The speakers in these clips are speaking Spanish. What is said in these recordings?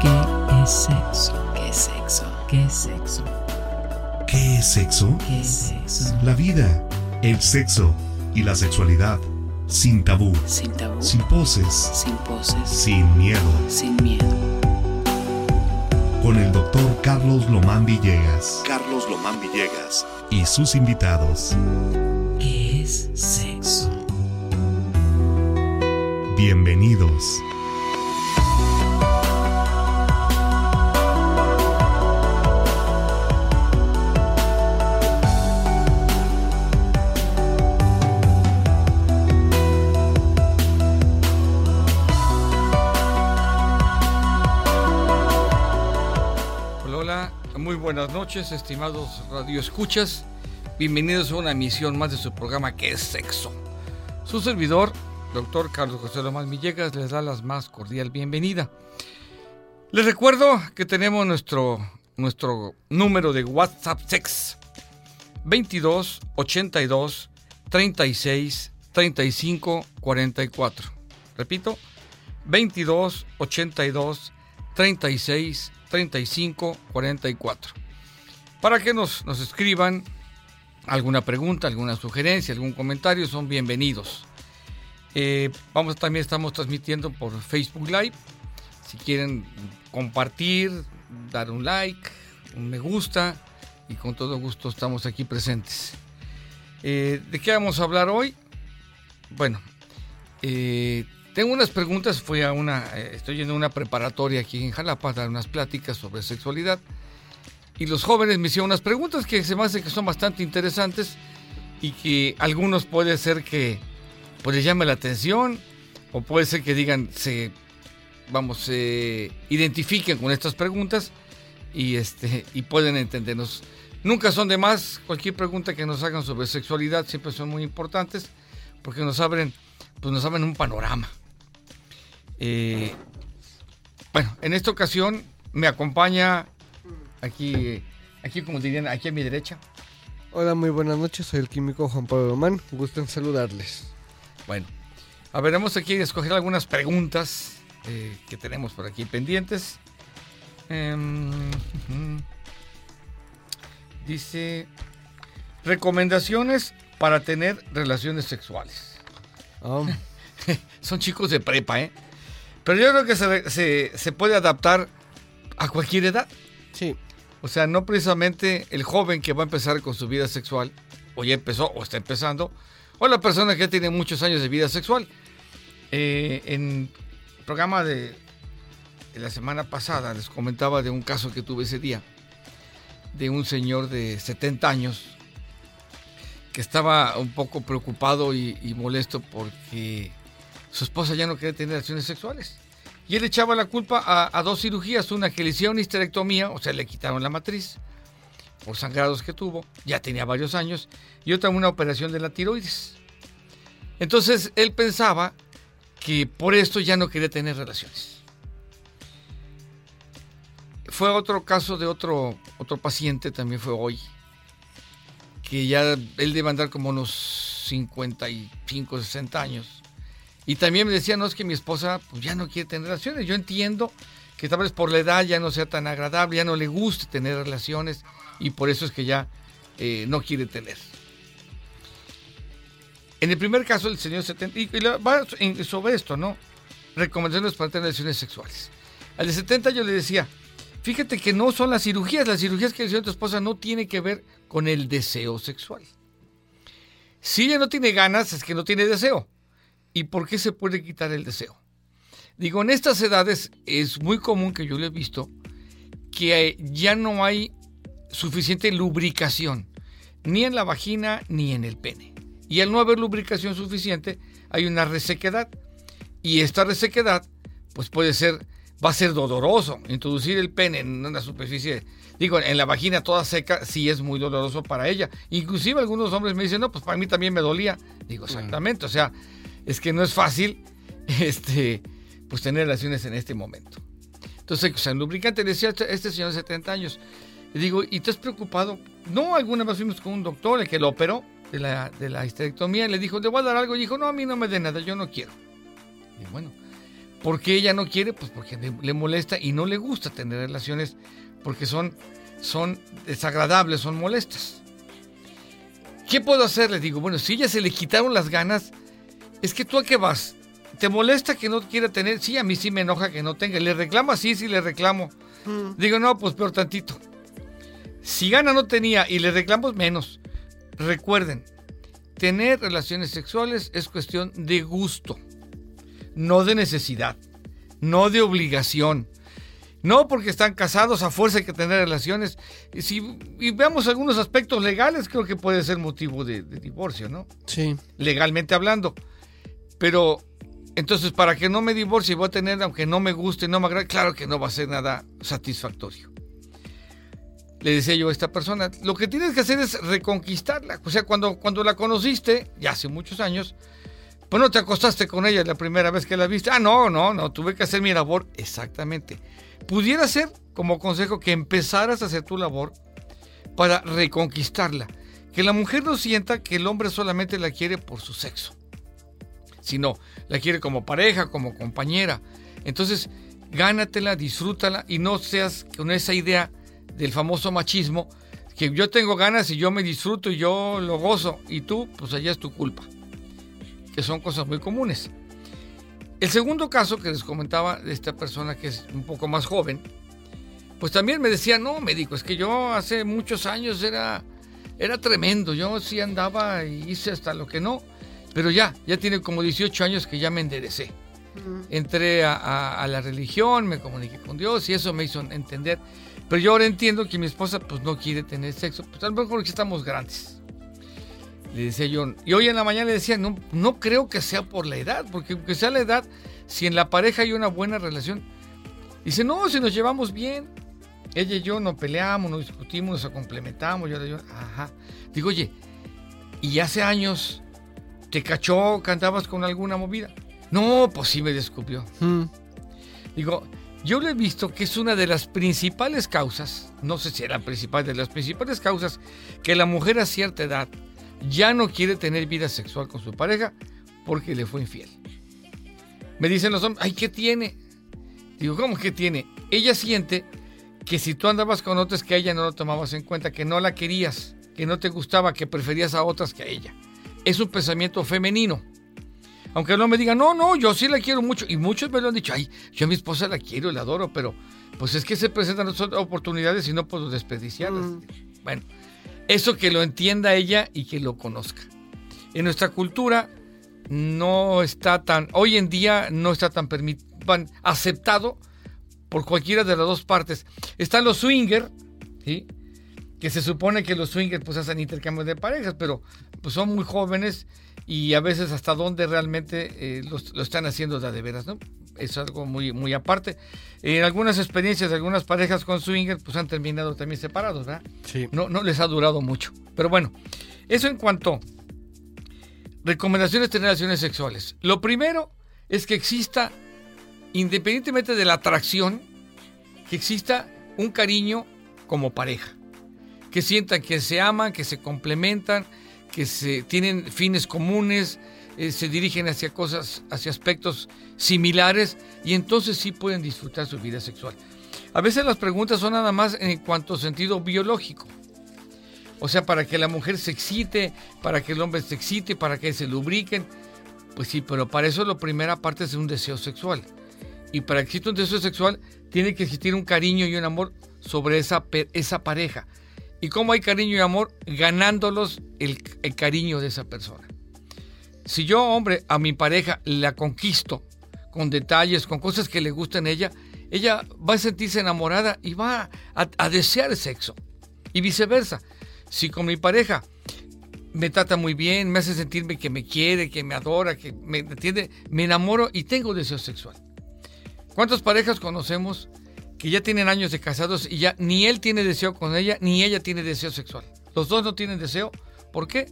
¿Qué es sexo? ¿Qué es sexo? ¿Qué es sexo? ¿Qué es sexo? ¿Qué es sexo? La vida, el sexo y la sexualidad. Sin tabú, Sin tabú, sin poses, sin poses, sin miedo. sin miedo. Con el doctor Carlos Lomán Villegas Carlos Lomán Villegas. y sus invitados. ¿Qué es sexo? Bienvenidos. Noches, estimados radioescuchas. Bienvenidos a una emisión más de su programa que es sexo. Su servidor, doctor Carlos José Lomás Villegas, les da la más cordial bienvenida. Les recuerdo que tenemos nuestro, nuestro número de WhatsApp sex 22 82 36 35 44. Repito, 22 82 36 35 44. Para que nos, nos escriban alguna pregunta, alguna sugerencia, algún comentario, son bienvenidos. Eh, vamos, también estamos transmitiendo por Facebook Live. Si quieren compartir, dar un like, un me gusta, y con todo gusto estamos aquí presentes. Eh, ¿De qué vamos a hablar hoy? Bueno, eh, tengo unas preguntas, fui a una, estoy yendo a una preparatoria aquí en Jalapa a dar unas pláticas sobre sexualidad y los jóvenes me hicieron unas preguntas que se me hace que son bastante interesantes y que algunos puede ser que pues les llame la atención o puede ser que digan se vamos se identifiquen con estas preguntas y este y pueden entendernos. Nunca son de más, cualquier pregunta que nos hagan sobre sexualidad siempre son muy importantes porque nos abren pues nos abren un panorama. Eh, bueno, en esta ocasión me acompaña aquí, aquí como dirían, aquí a mi derecha. Hola, muy buenas noches. Soy el químico Juan Pablo Román. Gusto en saludarles. Bueno, a ver, vamos aquí a escoger algunas preguntas eh, que tenemos por aquí pendientes. Em, dice, recomendaciones para tener relaciones sexuales. Ah, Son chicos de prepa, ¿eh? Pero yo creo que se, se- se puede adaptar a cualquier edad. sí, O sea, no precisamente el joven que va a empezar con su vida sexual, o ya empezó, o está empezando, o la persona que ya tiene muchos años de vida sexual. Eh, en programa de, la semana pasada les comentaba de un caso que tuve ese día, de un señor de 70 años que estaba un poco preocupado y, molesto porque su esposa ya no quería tener relaciones sexuales. Y él echaba la culpa a, dos cirugías, una que le hicieron histerectomía, o sea, le quitaron la matriz por sangrados que tuvo, ya tenía varios años, y otra una operación de la tiroides. Entonces él pensaba que por esto ya no quería tener relaciones. Fue otro caso de otro, otro paciente, también fue hoy, que ya él debe andar como unos 55, 60 años. Y también me decía, no, es que mi esposa pues, ya no quiere tener relaciones. Yo entiendo que tal vez por la edad ya no sea tan agradable, ya no le guste tener relaciones y por eso es que ya eh, no quiere tener. En el primer caso, el señor 70, y, va sobre esto, ¿no? Recomendaciones para tener relaciones sexuales. Al de 70 yo le decía, fíjate que no son las cirugías, las cirugías que a tu esposa no tiene que ver con el deseo sexual. Si ella no tiene ganas, es que no tiene deseo. ¿Y por qué se puede quitar el deseo? Digo, en estas edades es muy común que yo lo he visto que ya no hay suficiente lubricación, ni en la vagina ni en el pene. Y al no haber lubricación suficiente, hay una resequedad. Y esta resequedad, pues puede ser, va a ser doloroso. Introducir el pene en una superficie, digo, en la vagina toda seca, sí es muy doloroso para ella. Inclusive algunos hombres me dicen, no, pues para mí también me dolía. Digo, exactamente, o sea, es que no es fácil, este, pues tener relaciones en este momento. Entonces, o sea, el lubricante le decía a este señor de 70 años. Le digo, ¿y te has preocupado? No, alguna vez fuimos con un doctor, el que lo operó de la, de la histerectomía, y le dijo, ¿le voy a dar algo? Y dijo, no, a mí no me dé nada, yo no quiero. Y bueno, ¿Por qué ella no quiere? Pues porque le, le molesta y no le gusta tener relaciones porque son, son desagradables, son molestas. ¿Qué puedo hacer? Le digo, bueno, si ella se le quitaron las ganas, es que tú a qué vas. ¿Te molesta que no quiera tener? Sí, a mí sí me enoja que no tenga. ¿Le reclama? Sí, sí, le reclamo. Digo, no, pues peor tantito. Si gana no tenía y le reclamo menos. Recuerden, tener relaciones sexuales es cuestión de gusto, no de necesidad, no de obligación. No porque están casados a fuerza hay que tener relaciones. Y si y veamos algunos aspectos legales, creo que puede ser motivo de, de divorcio, ¿no? Sí. Legalmente hablando. Pero entonces, para que no me divorcie, voy a tener, aunque no me guste, no me agrade, claro que no va a ser nada satisfactorio. Le decía yo a esta persona, lo que tienes que hacer es reconquistarla. O sea, cuando, cuando la conociste, ya hace muchos años, pues no te acostaste con ella la primera vez que la viste. Ah, no, no, no, tuve que hacer mi labor. Exactamente. Pudiera ser, como consejo, que empezaras a hacer tu labor para reconquistarla. Que la mujer no sienta que el hombre solamente la quiere por su sexo sino la quiere como pareja, como compañera. Entonces, gánatela, disfrútala y no seas con esa idea del famoso machismo, que yo tengo ganas y yo me disfruto y yo lo gozo y tú, pues allá es tu culpa, que son cosas muy comunes. El segundo caso que les comentaba de esta persona que es un poco más joven, pues también me decía, no, médico, es que yo hace muchos años era, era tremendo, yo sí andaba y hice hasta lo que no pero ya, ya tiene como 18 años que ya me enderecé. Entré a, a, la religión, me comuniqué con Dios y eso me hizo entender. Pero yo ahora entiendo que mi esposa pues no quiere tener sexo, pues a lo mejor que estamos grandes. Le decía yo, y hoy en la mañana le decía, no, no creo que sea por la edad, porque aunque sea la edad, si en la pareja hay una buena relación, dice, no, si nos llevamos bien, ella y yo no peleamos, no discutimos, nos complementamos, yo, yo, ajá. Digo, oye, y hace años ¿Te cachó? ¿Cantabas con alguna movida? No, pues sí me descubrió. Mm. Digo, yo le he visto que es una de las principales causas, no sé si era la principal, de las principales causas, que la mujer a cierta edad ya no quiere tener vida sexual con su pareja porque le fue infiel. Me dicen los hombres, ay, ¿qué tiene? Digo, ¿cómo que tiene? Ella siente que si tú andabas con otras que a ella no lo tomabas en cuenta, que no la querías, que no te gustaba, que preferías a otras que a ella es un pensamiento femenino. Aunque no me digan, no, no, yo sí la quiero mucho. Y muchos me lo han dicho, ay, yo a mi esposa la quiero y la adoro, pero pues es que se presentan otras oportunidades y no puedo desperdiciarlas. Mm. Bueno, eso que lo entienda ella y que lo conozca. En nuestra cultura no está tan, hoy en día no está tan aceptado por cualquiera de las dos partes. Están los swingers, ¿sí? Que se supone que los swingers pues hacen intercambios de parejas, pero pues son muy jóvenes y a veces hasta dónde realmente eh, lo están haciendo de, de veras, ¿no? Es algo muy, muy aparte. En algunas experiencias de algunas parejas con swingers pues han terminado también separados, ¿verdad? Sí. No, no les ha durado mucho. Pero bueno, eso en cuanto recomendaciones de relaciones sexuales. Lo primero es que exista, independientemente de la atracción, que exista un cariño como pareja que sientan que se aman, que se complementan, que se tienen fines comunes, eh, se dirigen hacia cosas, hacia aspectos similares y entonces sí pueden disfrutar su vida sexual. A veces las preguntas son nada más en cuanto a sentido biológico. O sea, para que la mujer se excite, para que el hombre se excite, para que se lubriquen. Pues sí, pero para eso la primera parte es un deseo sexual. Y para que exista un deseo sexual, tiene que existir un cariño y un amor sobre esa, esa pareja y cómo hay cariño y amor ganándolos el, cariño de esa persona. Si yo, hombre, a mi pareja la conquisto con detalles, con cosas que le gustan a ella, ella va a sentirse enamorada y va a, a desear sexo. Y viceversa. Si con mi pareja me trata muy bien, me hace sentirme que me quiere, que me adora, que me entiende, me enamoro y tengo deseo sexual. ¿Cuántas parejas conocemos que ya tienen años de casados y ya ni él tiene deseo con ella, ni ella tiene deseo sexual. Los dos no tienen deseo. ¿Por qué?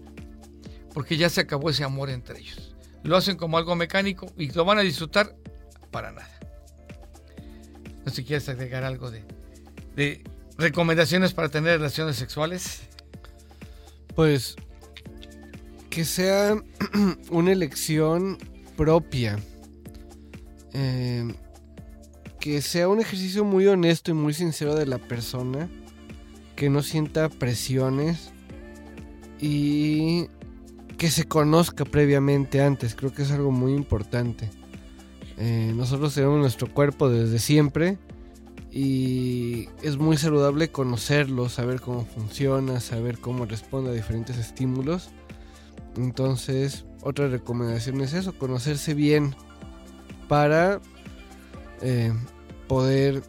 Porque ya se acabó ese amor entre ellos. Lo hacen como algo mecánico y lo van a disfrutar para nada. No sé si quieres agregar algo de, recomendaciones para tener relaciones sexuales. Pues que sea una elección propia. eh, que sea un ejercicio muy honesto y muy sincero de la persona, que no sienta presiones y que se conozca previamente antes, creo que es algo muy importante. Eh, nosotros tenemos nuestro cuerpo desde siempre y es muy saludable conocerlo, saber cómo funciona, saber cómo responde a diferentes estímulos. Entonces, otra recomendación es eso, conocerse bien para eh, poder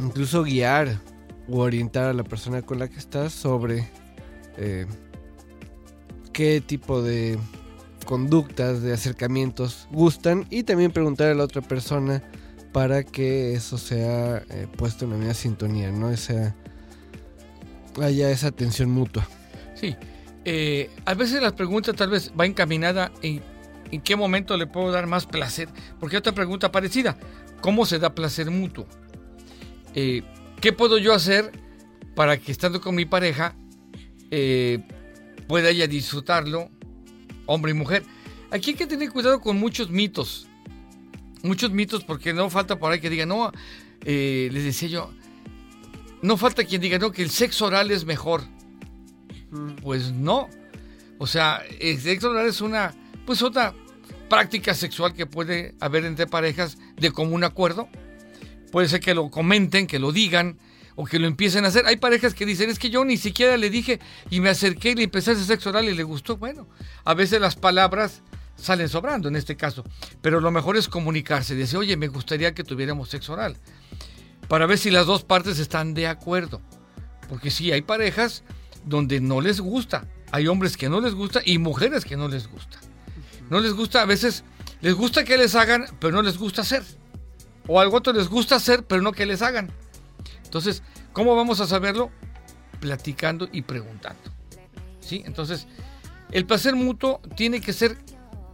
incluso guiar o orientar a la persona con la que estás sobre eh, qué tipo de conductas, de acercamientos gustan y también preguntar a la otra persona para que eso sea eh, puesto en la misma sintonía, ¿no? Esa, haya esa atención mutua. Sí, eh, a veces la pregunta tal vez va encaminada en en qué momento le puedo dar más placer. Porque otra pregunta parecida, ¿cómo se da placer mutuo? Eh, ¿Qué puedo yo hacer para que estando con mi pareja eh, pueda ella disfrutarlo, hombre y mujer? Aquí hay que tener cuidado con muchos mitos. Muchos mitos porque no falta por ahí que diga, no, eh, les decía yo, no falta quien diga, no, que el sexo oral es mejor. Pues no. O sea, el sexo oral es una, pues otra práctica sexual que puede haber entre parejas de común acuerdo. Puede ser que lo comenten, que lo digan o que lo empiecen a hacer. Hay parejas que dicen, es que yo ni siquiera le dije y me acerqué y le empecé a hacer sexo oral y le gustó. Bueno, a veces las palabras salen sobrando en este caso, pero lo mejor es comunicarse, decir, oye, me gustaría que tuviéramos sexo oral, para ver si las dos partes están de acuerdo. Porque sí, hay parejas donde no les gusta, hay hombres que no les gusta y mujeres que no les gusta. No les gusta, a veces les gusta que les hagan, pero no les gusta hacer. O algo otro les gusta hacer, pero no que les hagan. Entonces, ¿cómo vamos a saberlo? Platicando y preguntando. ¿Sí? Entonces, el placer mutuo tiene que ser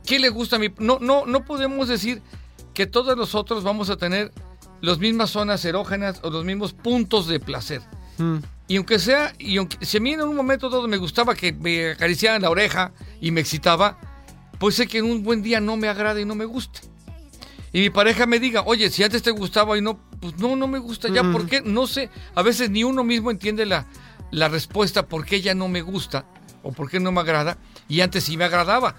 ¿qué le gusta a mí? No, no, no podemos decir que todos nosotros vamos a tener las mismas zonas erógenas o los mismos puntos de placer. Mm. Y aunque sea, y aunque si a mí en un momento todo me gustaba que me acariciaran la oreja y me excitaba, pues sé que en un buen día no me agrada y no me guste. Y mi pareja me diga, oye, si antes te gustaba y no, pues no, no me gusta ya, ¿por qué? No sé, a veces ni uno mismo entiende la, la respuesta por qué ya no me gusta o por qué no me agrada y antes sí me agradaba.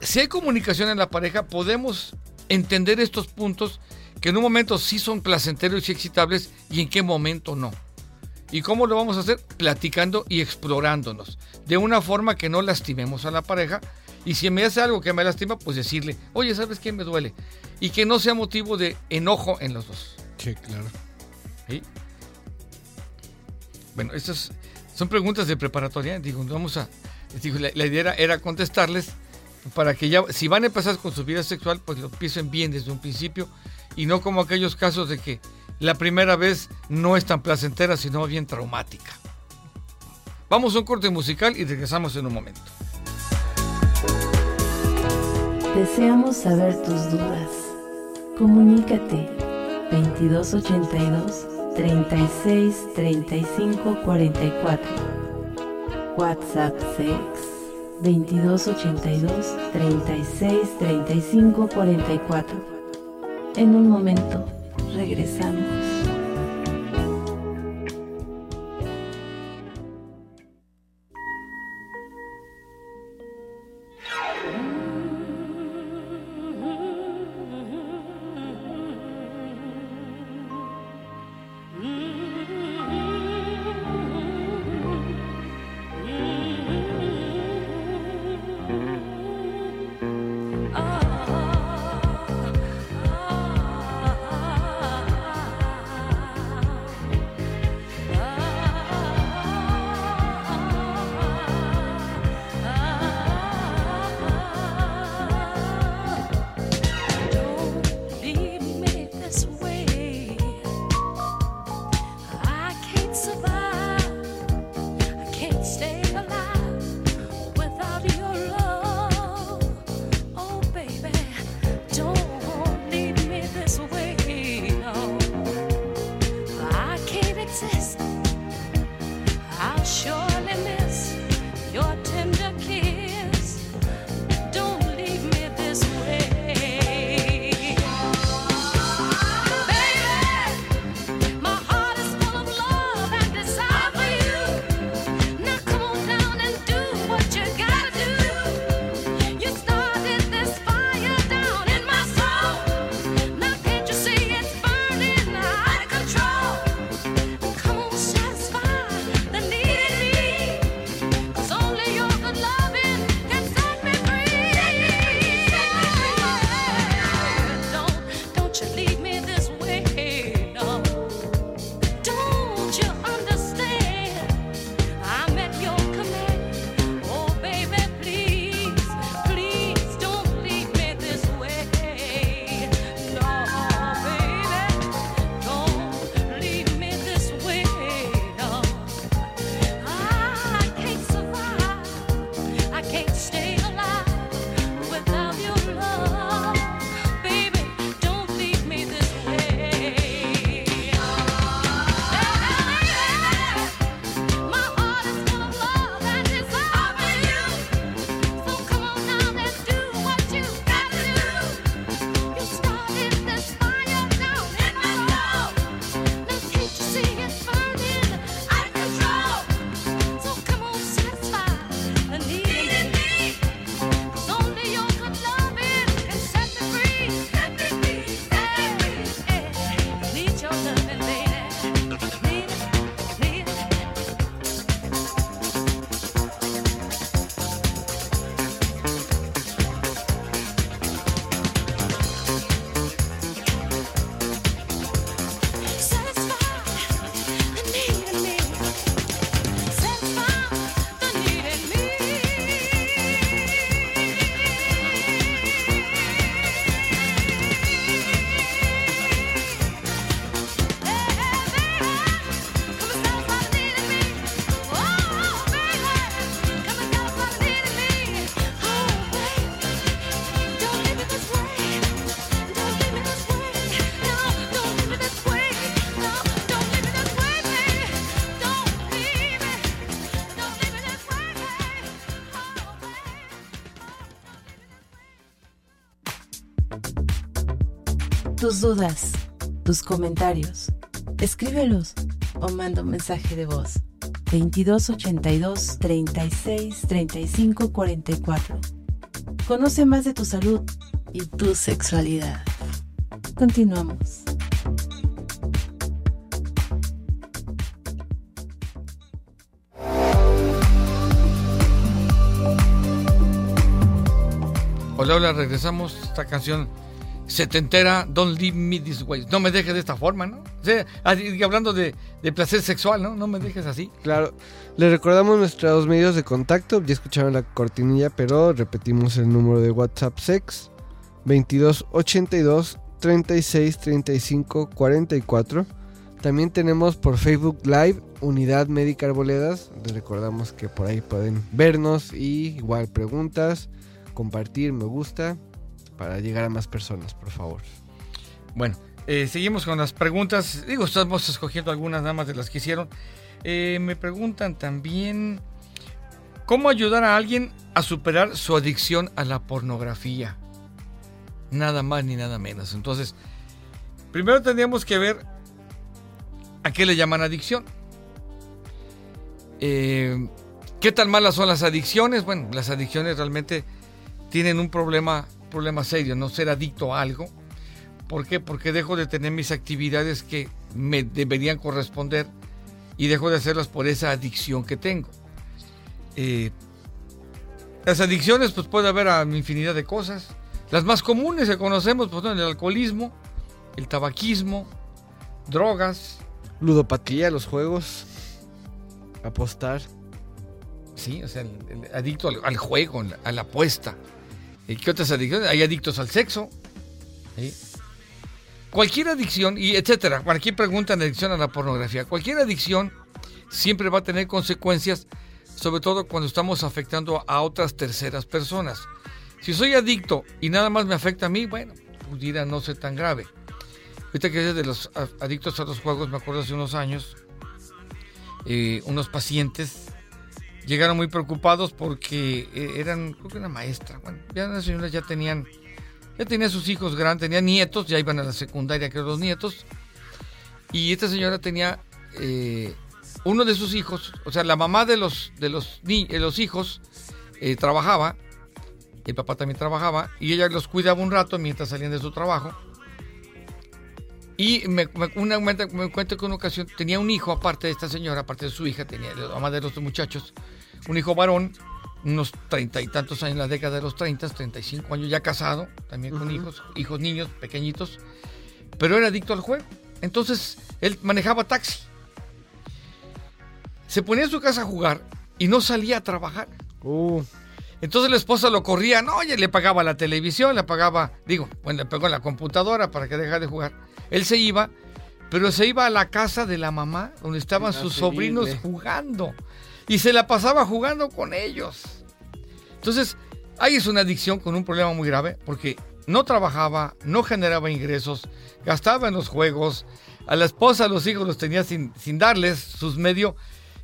Si hay comunicación en la pareja, podemos entender estos puntos que en un momento sí son placenteros y excitables y en qué momento no. ¿Y cómo lo vamos a hacer? Platicando y explorándonos, de una forma que no lastimemos a la pareja. Y si me hace algo que me lastima, pues decirle, oye, ¿sabes qué me duele? Y que no sea motivo de enojo en los dos. Sí, claro. ¿Sí? Bueno, estas son preguntas de preparatoria. Digo, vamos a. Digo, la, la idea era, era contestarles para que ya, si van a empezar con su vida sexual, pues lo empiecen bien desde un principio y no como aquellos casos de que la primera vez no es tan placentera, sino bien traumática. Vamos a un corte musical y regresamos en un momento. Deseamos saber tus dudas. Comunícate 2282 36 35 44. WhatsApp Sex 2282 36 35 44. En un momento regresamos. Tus dudas, tus comentarios, escríbelos o manda un mensaje de voz. 2282 36 35 44. Conoce más de tu salud y tu sexualidad. Continuamos. Hola, hola, regresamos. Esta canción setentera, Don't Leave Me This Way. No me dejes de esta forma, ¿no? O sea, hablando de, placer sexual, ¿no? No me dejes así. Claro, les recordamos nuestros medios de contacto. Ya escucharon la cortinilla, pero repetimos el número de WhatsApp sex 2282 36 35 44. También tenemos por Facebook Live Unidad Médica Arboledas. Les recordamos que por ahí pueden vernos y igual preguntas, compartir, me gusta para llegar a más personas, por favor. Bueno, eh, seguimos con las preguntas. Digo, estamos escogiendo algunas nada más de las que hicieron. Eh, me preguntan también cómo ayudar a alguien a superar su adicción a la pornografía. Nada más ni nada menos. Entonces, primero tendríamos que ver a qué le llaman adicción. Eh, ¿Qué tan malas son las adicciones? Bueno, las adicciones realmente tienen un problema, problema serio, no ser adicto a algo. ¿Por qué? Porque dejo de tener mis actividades que me deberían corresponder y dejo de hacerlas por esa adicción que tengo. Eh, las adicciones, pues puede haber a infinidad de cosas. Las más comunes que conocemos, pues son el alcoholismo, el tabaquismo, drogas, Ludopatía, los juegos, apostar. sí, o sea, el, el adicto al, al juego, a la apuesta. ¿Y qué otras adicciones? Hay adictos al sexo. Cualquier adicción, y etcétera, cualquier pregunta en adicción a la pornografía, cualquier adicción siempre va a tener consecuencias, sobre todo cuando estamos afectando a otras terceras personas. Si soy adicto y nada más me afecta a mí, bueno, pudiera no ser tan grave. Ahorita que es de los adictos a los juegos, me acuerdo hace unos años, eh, unos pacientes llegaron muy preocupados porque eh, eran, creo que una maestra, bueno, ya las señoras ya tenían, ya tenían sus hijos grandes, tenían nietos, ya iban a la secundaria, creo, los nietos, y esta señora tenía eh, uno de sus hijos, o sea, la mamá de los, de los, de los hijos eh, trabajaba, el papá también trabajaba, y ella los cuidaba un rato mientras salían de su trabajo. Y me, una, me, me cuento que una ocasión tenía un hijo, aparte de esta señora, aparte de su hija, tenía la mamá de los muchachos, un hijo varón, unos treinta y tantos años, en la década de los 30, 35 años, ya casado, también con hijos, hijos niños, pequeñitos, pero era adicto al juego. Entonces, él manejaba taxi. Se ponía en su casa a jugar y no salía a trabajar. Uh, Entonces la esposa lo corría, no, oye, le pagaba la televisión, le pagaba, digo, bueno, le pagó la computadora para que dejara de jugar. Él se iba, pero se iba a la casa de la mamá, donde estaban sus Inconcebible. sobrinos jugando. Y se la pasaba jugando con ellos. Entonces, ahí es una adicción con un problema muy grave, porque no trabajaba, no generaba ingresos, gastaba en los juegos, a la esposa, a los hijos los tenía sin, sin darles sus medios,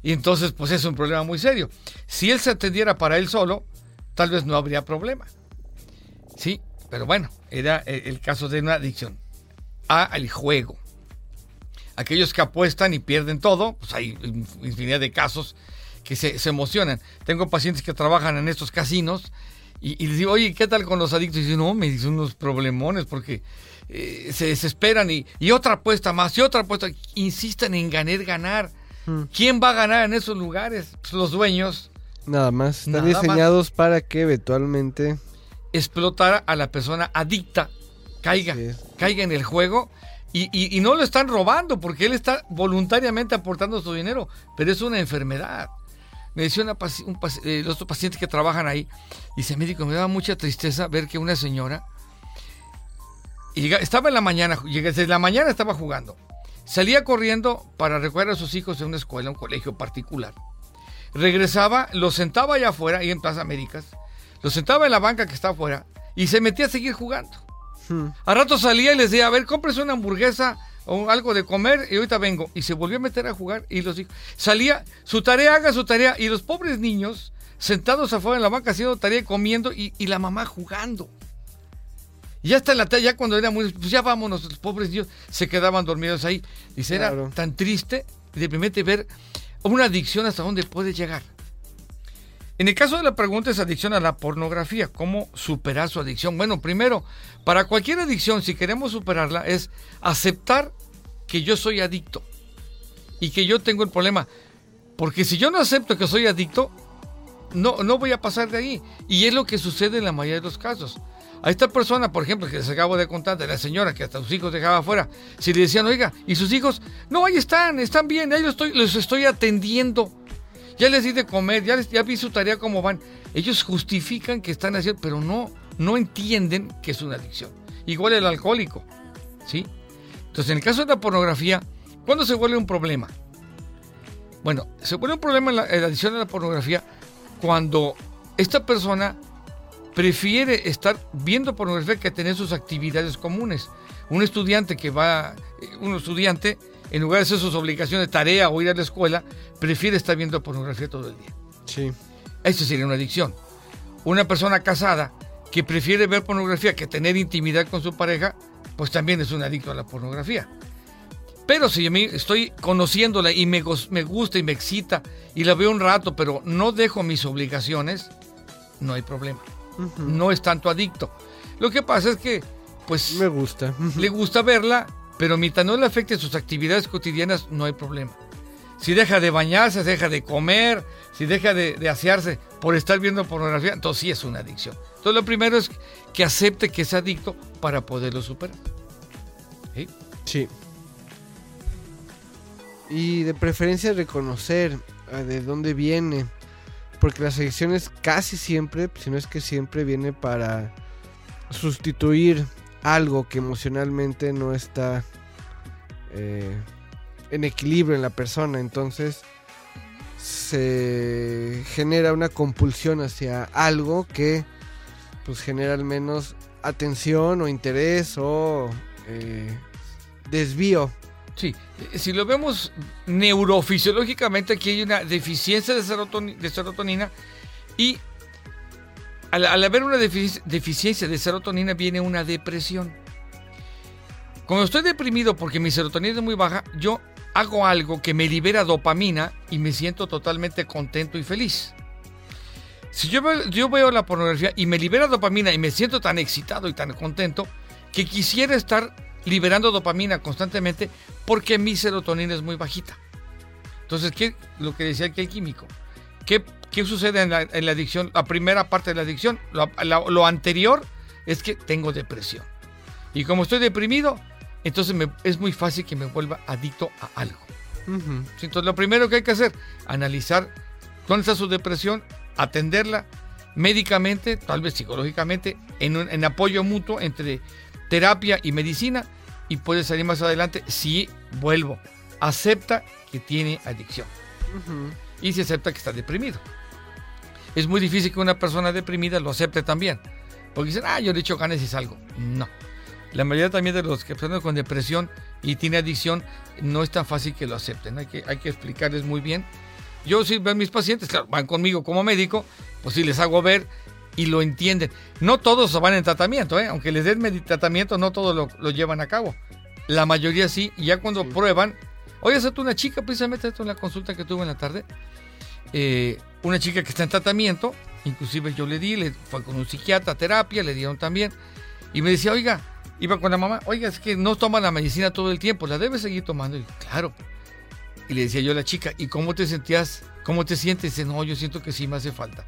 y entonces pues es un problema muy serio. Si él se atendiera para él solo, tal vez no habría problema. Sí, pero bueno, era el, el caso de una adicción al juego. Aquellos que apuestan y pierden todo, pues hay infinidad de casos que se, se emocionan. Tengo pacientes que trabajan en estos casinos y, y les digo, oye, ¿qué tal con los adictos? Y dicen, no, me dicen unos problemones porque eh, se desesperan y, y otra apuesta más y otra apuesta. Insistan en ganar, ganar. ¿Quién va a ganar en esos lugares? Pues los dueños. nada más. Están Nada más. diseñados para que eventualmente. explotar a la persona adicta, caiga, caiga en el juego y, y- y no lo están robando porque él está voluntariamente aportando su dinero, pero es una enfermedad. Me decía una un eh, los otros pacientes que trabajan ahí, dice médico, me daba mucha tristeza ver que una señora y estaba en la mañana, desde la mañana estaba jugando, salía corriendo para recoger a sus hijos de una escuela, un colegio particular. Regresaba, los sentaba allá afuera, ahí en Plaza Américas, los sentaba en la banca que está afuera y se metía a seguir jugando. Hmm. A rato salía y les decía, a ver, cómprese una hamburguesa o algo de comer y ahorita vengo. Y se volvió a meter a jugar y los hijos. Salía, su tarea, haga su tarea. Y los pobres niños sentados afuera en la banca haciendo tarea y comiendo y, y la mamá jugando. Y ya hasta en la tarde, ya cuando era muy, pues ya vámonos, los pobres niños se quedaban dormidos ahí. Dice, Claro. era tan triste y deprimente ver una adicción hasta dónde puede llegar. En el caso de la pregunta es adicción a la pornografía, ¿cómo superar su adicción? Bueno, primero, para cualquier adicción, si queremos superarla, es aceptar que yo soy adicto y que yo tengo el problema. Porque si yo no acepto que soy adicto, no, no voy a pasar de ahí. Y es lo que sucede en la mayoría de los casos. A esta persona, por ejemplo, que les acabo de contar, de la señora que hasta sus hijos dejaba afuera, si le decían, oiga, ¿y sus hijos? No, ahí están, están bien, ahí los estoy, los estoy atendiendo. Ya les di de comer, ya, les, ya vi su tarea cómo van. Ellos justifican que están haciendo, pero no, no entienden que es una adicción. Igual el alcohólico, ¿sí? Entonces, en el caso de la pornografía, ¿cuándo se vuelve un problema? Bueno, se vuelve un problema en la, la adicción a la pornografía cuando esta persona prefiere estar viendo pornografía que tener sus actividades comunes. Un estudiante que va, eh, un estudiante, en lugar de hacer sus obligaciones de tarea o ir a la escuela, prefiere estar viendo pornografía todo el día. Sí. Eso sería una adicción. Una persona casada que prefiere ver pornografía que tener intimidad con su pareja, pues también es un adicto a la pornografía. Pero si mí estoy conociéndola y me gusta y me excita y la veo un rato, pero no dejo mis obligaciones, no hay problema. No es tanto adicto. Lo que pasa es que, pues, Me gusta. le gusta verla, pero mientras no le afecte sus actividades cotidianas, no hay problema. Si deja de bañarse, deja de comer, si deja de, de asearse por estar viendo pornografía, entonces sí es una adicción. Entonces lo primero es que acepte que es adicto para poderlo superar. ¿Sí? Sí. Y de preferencia reconocer ah, de dónde viene. Porque las adicciones casi siempre, si no es que siempre, viene para sustituir algo que emocionalmente no está eh, en equilibrio en la persona. Entonces se genera una compulsión hacia algo que pues genera al menos atención o interés o eh, desvío. Sí, eh, si lo vemos neurofisiológicamente, aquí hay una deficiencia de, serotoni- de serotonina y al, haber una defici- deficiencia de serotonina viene una depresión. Cuando estoy deprimido porque mi serotonina es muy baja, yo hago algo que me libera dopamina y me siento totalmente contento y feliz. Si yo veo, yo veo la pornografía y me libera dopamina y me siento tan excitado y tan contento que quisiera estar liberando dopamina constantemente porque mi serotonina es muy bajita. Entonces, ¿qué? Lo que decía aquí el químico. ¿Qué, qué sucede en la, en la adicción? La primera parte de la adicción, lo, la- lo anterior es que tengo depresión. Y como estoy deprimido, entonces me- es muy fácil que me vuelva adicto a algo. Entonces, lo primero que hay que hacer, analizar dónde está su depresión, atenderla médicamente, tal vez psicológicamente, en, un- en apoyo mutuo entre terapia y medicina, y puede salir más adelante si vuelvo. Acepta que tiene adicción y se acepta que está deprimido. Es muy difícil que una persona deprimida lo acepte también. Porque dicen, ah, yo le echo ganas y salgo. No. La mayoría también de los que personas con depresión y tiene adicción no es tan fácil que lo acepten. Hay que, hay que explicarles muy bien. Yo sí veo a mis pacientes, claro, van conmigo como médico, pues sí les hago ver y lo entienden. No todos van en tratamiento, ¿eh? aunque les den tratamiento, no todos lo, lo llevan a cabo. La mayoría sí, y ya cuando prueban, oye, tú una chica, precisamente esto en la consulta que tuve en la tarde, eh, una chica que está en tratamiento, inclusive yo le di, le fue con un psiquiatra, terapia, le dieron también, y me decía, oiga, iba con la mamá, oiga, es que no toma la medicina todo el tiempo, la debe seguir tomando. Y claro. Y le decía yo a la chica, ¿y cómo te sentías? ¿Cómo te sientes? Dice, no, yo siento que sí me hace falta.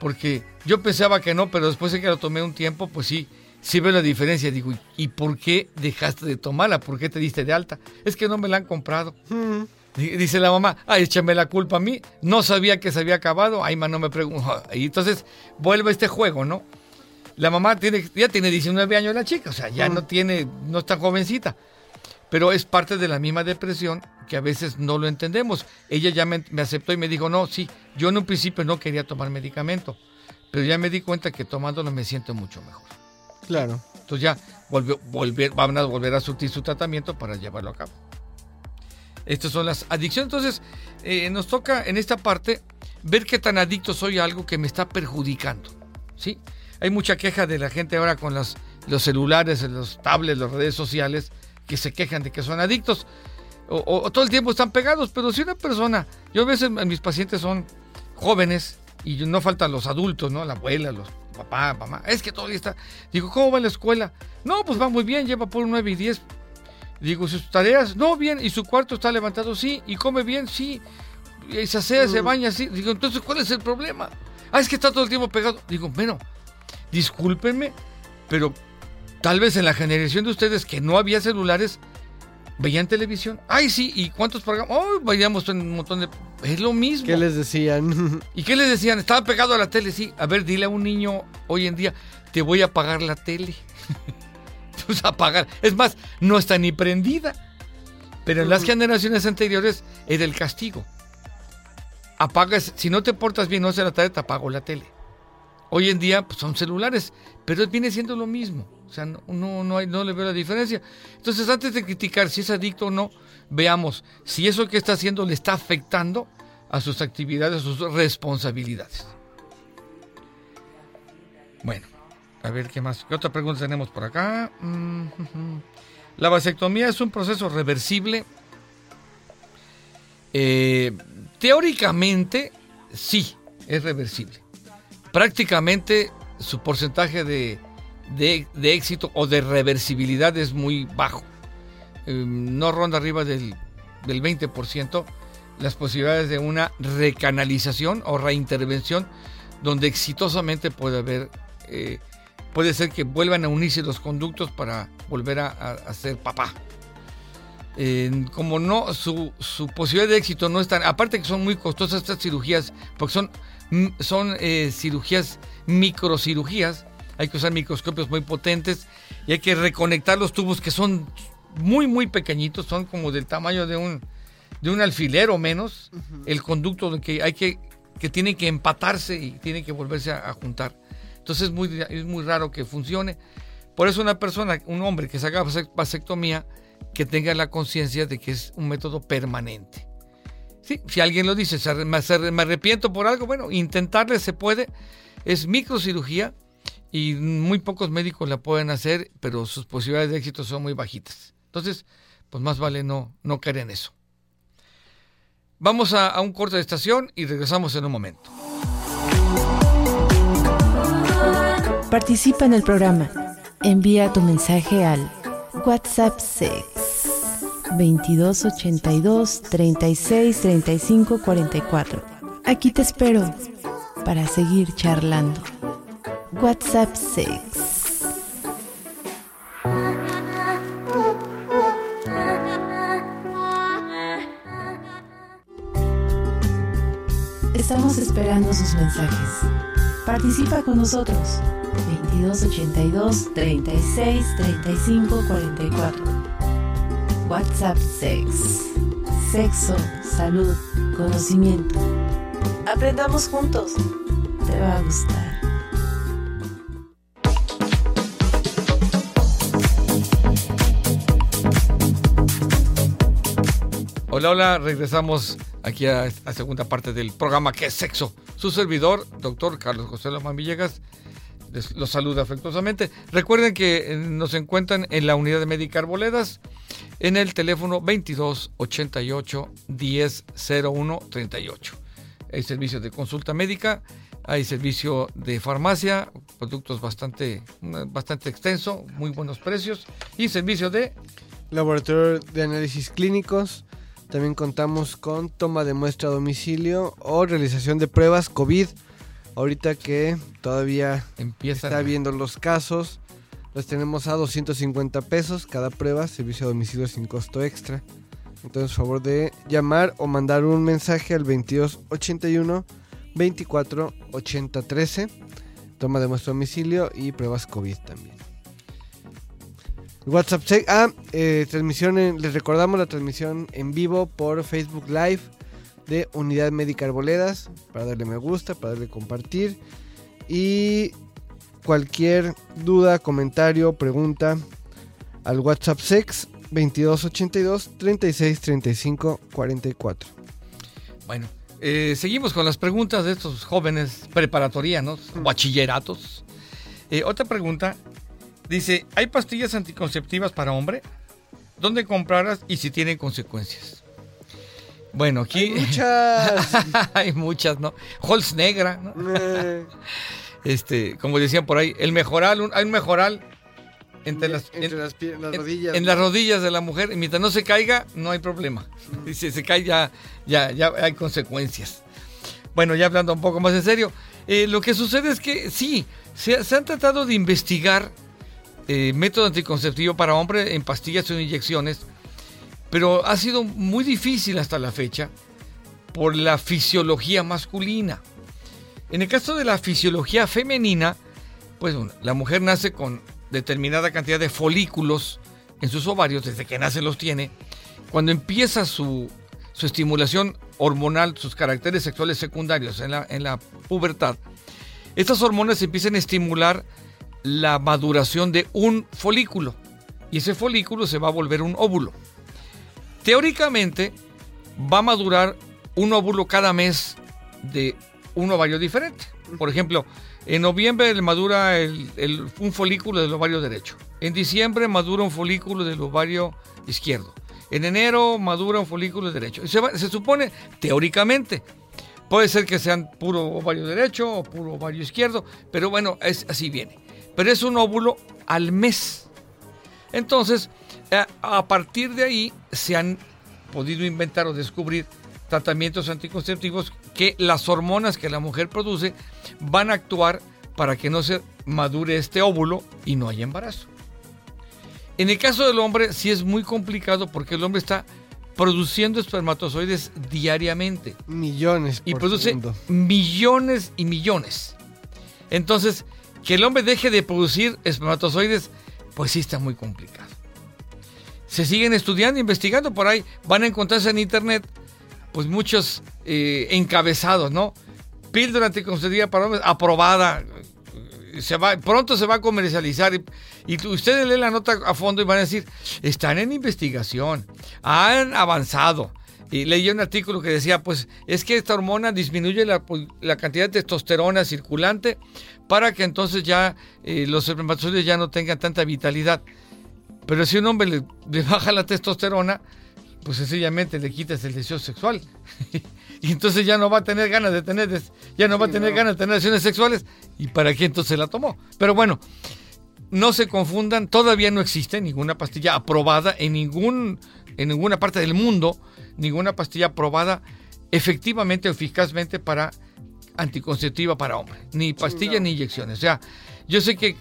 Porque yo pensaba que no, pero después de que lo tomé un tiempo, pues sí, sí veo la diferencia. Digo, ¿y- ¿y por qué dejaste de tomarla? ¿Por qué te diste de alta? Es que no me la han comprado. Dice la mamá, ay, échame la culpa a mí. No sabía que se había acabado. Ay, ma, no me pregunto. Y entonces vuelve este juego, ¿no? La mamá tiene, ya tiene 19 años la chica, o sea, ya no tiene, no está jovencita. Pero es parte de la misma depresión que a veces no lo entendemos. Ella ya me, me aceptó y me dijo, no, sí, yo en un principio no quería tomar medicamento, pero ya me di cuenta que tomándolo me siento mucho mejor. Claro. Entonces ya volvió, van a volver a surtir su tratamiento para llevarlo a cabo. Estas son las adicciones. Entonces, eh, nos toca en esta parte ver qué tan adicto soy a algo que me está perjudicando. ¿sí? Hay mucha queja de la gente ahora con los celulares, los tablets, las redes sociales, que se quejan de que son adictos. O, todo el tiempo están pegados, pero si una persona, yo a veces mis pacientes son jóvenes y no faltan los adultos, ¿no? La abuela, los papá, mamá, es que todavía está. Digo, ¿cómo va la escuela? No, pues va muy bien, lleva por 9 y 10. Digo, sus tareas, no, bien, y su cuarto está levantado, sí, y come bien, sí, y se asea, se baña, sí. Digo, entonces, ¿cuál es el problema? Ah, es que está todo el tiempo pegado. Digo, bueno, discúlpenme, pero tal vez en la generación de ustedes que no había celulares, veían televisión. Ay, sí, ¿y cuántos programas? Oh, veíamos un montón de... Es lo mismo. ¿Qué les decían? ¿Y qué les decían? Estaba pegado a la tele, sí. A ver, dile a un niño hoy en día, te voy a apagar la tele. pues apagar. Es más, no está ni prendida. Pero en las generaciones anteriores era el castigo. Apagas, si no te portas bien, no hace la tele, te apago la tele. Hoy en día pues, son celulares, pero viene siendo lo mismo. O sea, no, no, no, hay, no le veo la diferencia. Entonces, antes de criticar si es adicto o no, veamos si eso que está haciendo le está afectando a sus actividades, a sus responsabilidades. Bueno, a ver qué más. ¿Qué otra pregunta tenemos por acá? Mm, La vasectomía es un proceso reversible. Eh, teóricamente, sí, es reversible. Prácticamente su porcentaje de, de, éxito o de reversibilidad es muy bajo. Eh, no ronda arriba del, del 20% las posibilidades de una recanalización o reintervención donde exitosamente puede haber, eh, puede ser que vuelvan a unirse los conductos para volver a, a, a ser papá. Eh, como no, su, su, posibilidad de éxito no es tan, aparte que son muy costosas estas cirugías, porque son, son eh, cirugías, microcirugías, hay que usar microscopios muy potentes y hay que reconectar los tubos que son muy, muy pequeñitos, son como del tamaño de un, de un alfiler o menos, uh -huh. el conducto que hay que, que tiene que empatarse y tiene que volverse a, a juntar. Entonces es muy, es muy raro que funcione. Por eso una persona, un hombre que se haga vasectomía, que tenga la conciencia de que es un método permanente. Si alguien lo dice, me arrepiento por algo, bueno, intentarle se puede. Es microcirugía y muy pocos médicos la pueden hacer, pero sus posibilidades de éxito son muy bajitas. Entonces, pues más vale no, no caer en eso. Vamos a, a un corte de estación y regresamos en un momento. Participa en el programa. Envía tu mensaje al WhatsApp 6 2282 36 35 44. Aquí te espero para seguir charlando. WhatsApp 6 Estamos esperando sus mensajes. Participa con nosotros. 2282 36 35 44. WhatsApp Sex. Sexo, salud, conocimiento. Aprendamos juntos. Te va a gustar. Hola, hola, regresamos aquí a la segunda parte del programa que es sexo. Su servidor, doctor Carlos José Lomán Villegas, los saluda afectuosamente. Recuerden que nos encuentran en la unidad de médica Arboledas en el teléfono 22 88 10 01 38. Hay servicio de consulta médica, hay servicio de farmacia, productos bastante, bastante extenso, muy buenos precios y servicio de laboratorio de análisis clínicos. También contamos con toma de muestra a domicilio o realización de pruebas COVID. Ahorita que todavía Empiezan está viendo los casos, los tenemos a 250 pesos cada prueba, servicio a domicilio sin costo extra. Entonces, favor de llamar o mandar un mensaje al 2281 24 80 13. Toma de muestra domicilio y pruebas COVID también. WhatsApp Ah, eh, transmisión en, les recordamos la transmisión en vivo por Facebook Live de Unidad Médica Arboledas para darle me gusta, para darle compartir y cualquier duda, comentario, pregunta al WhatsApp Sex 2282 36 35 44. Bueno, eh, seguimos con las preguntas de estos jóvenes preparatorianos, bachilleratos. Eh, otra pregunta Dice, ¿hay pastillas anticonceptivas para hombre? ¿Dónde comprarlas y si tienen consecuencias? Bueno, aquí Hay muchas. hay muchas, ¿no? Holz negra, ¿no? Eh, Este, como decían por ahí, el mejoral, un- hay un mejoral entre las, entre en- las, pie- las en- rodillas. en las rodillas de la mujer, y mientras no se caiga, no hay problema. Y si se cae ya, ya, ya hay consecuencias. Bueno, ya hablando un poco más en serio, eh, lo que sucede es que sí, se, se han tratado de investigar eh, método anticonceptivo para hombre en pastillas o inyecciones, pero ha sido muy difícil hasta la fecha por la fisiología masculina. En el caso de la fisiología femenina, pues la mujer nace con determinada cantidad de folículos en sus ovarios, desde que nace los tiene. Cuando empieza su, su estimulación hormonal, sus caracteres sexuales secundarios en la, en la pubertad, estas hormonas empiezan a estimular la maduración de un folículo. Y ese folículo se va a volver un óvulo. Teóricamente, va a madurar un óvulo cada mes de un ovario diferente. Por ejemplo, en noviembre madura un folículo del ovario derecho. En diciembre madura un folículo del ovario izquierdo. En enero madura un folículo derecho. Se, se supone, teóricamente, puede ser que sean puro ovario derecho o puro ovario izquierdo, pero bueno, es, así viene. Pero es un óvulo al mes. Entonces, a, a partir de ahí se han podido inventar o descubrir tratamientos anticonceptivos que las hormonas que la mujer produce van a actuar para que no se madure este óvulo y no haya embarazo. En el caso del hombre sí es muy complicado porque el hombre está produciendo espermatozoides diariamente Millones. y produce segundo. millones y millones. Entonces, que el hombre deje de producir espermatozoides, pues sí está muy complicado. Se siguen estudiando, investigando por ahí, van a encontrarse en internet, pues muchos eh, encabezados, ¿no? Píldora anticonceptiva para hombres aprobada, se va, pronto se va a comercializar y, ustedes leen la nota a fondo y van a decir, están en investigación, han avanzado. Y leí un artículo que decía, pues es que esta hormona disminuye la, pu- la cantidad de testosterona circulante para que entonces ya eh, los espermatozoides ya no tengan tanta vitalidad. Pero si un hombre le, le baja la testosterona, pues sencillamente le quitas el deseo sexual. y entonces ya no va a tener ganas de tener, ya no va a tener ganas de tener relaciones sexuales. ¿Y para qué entonces la tomó? Pero bueno, no se confundan, todavía no existe ninguna pastilla aprobada en, ningún, en ninguna parte del mundo, ninguna pastilla aprobada efectivamente o eficazmente para anticonceptiva para hombre, ni pastillas no. ni inyecciones. O sea, yo sé que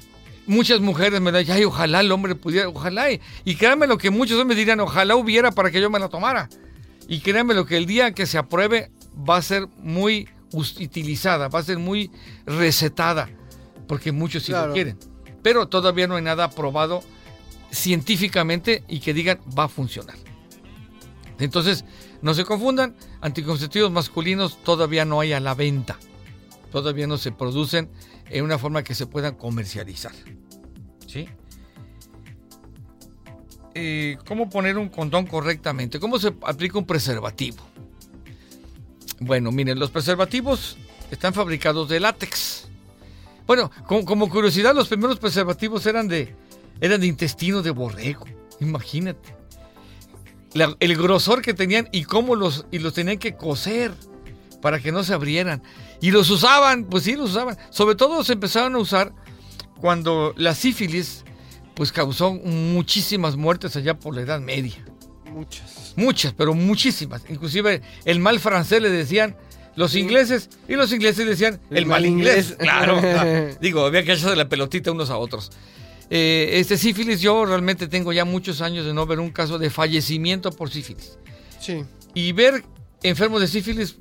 muchas mujeres me dicen, ay, ojalá el hombre pudiera, ojalá, y, y créanme lo que muchos hombres dirían, ojalá hubiera para que yo me la tomara. Y créanme lo que el día que se apruebe va a ser muy utilizada, va a ser muy recetada, porque muchos sí lo quieren. Pero todavía no hay nada aprobado científicamente y que digan va a funcionar. Entonces, no se confundan, anticonceptivos masculinos todavía no hay a la venta. Todavía no se producen en una forma que se puedan comercializar. ¿Sí? Eh, ¿Cómo poner un condón correctamente? ¿Cómo se aplica un preservativo? Bueno, miren, los preservativos están fabricados de látex. Bueno, como, curiosidad, los primeros preservativos eran de, eran de intestino de borrego. Imagínate. El grosor que tenían y cómo los, y los tenían que coser para que no se abrieran. Y los usaban, pues sí, los usaban. Sobre todo se empezaron a usar cuando la sífilis pues causó muchísimas muertes allá por la Edad Media. Muchas. Muchas, pero muchísimas. Inclusive el mal francés le decían los ingleses y los ingleses le decían el, El mal mal inglés. inglés. Claro. claro. Digo, había que echarse la pelotita unos a otros. Eh, este sífilis, yo realmente tengo ya muchos años de no ver un caso de fallecimiento por sífilis. Sí. Y ver enfermos de sífilis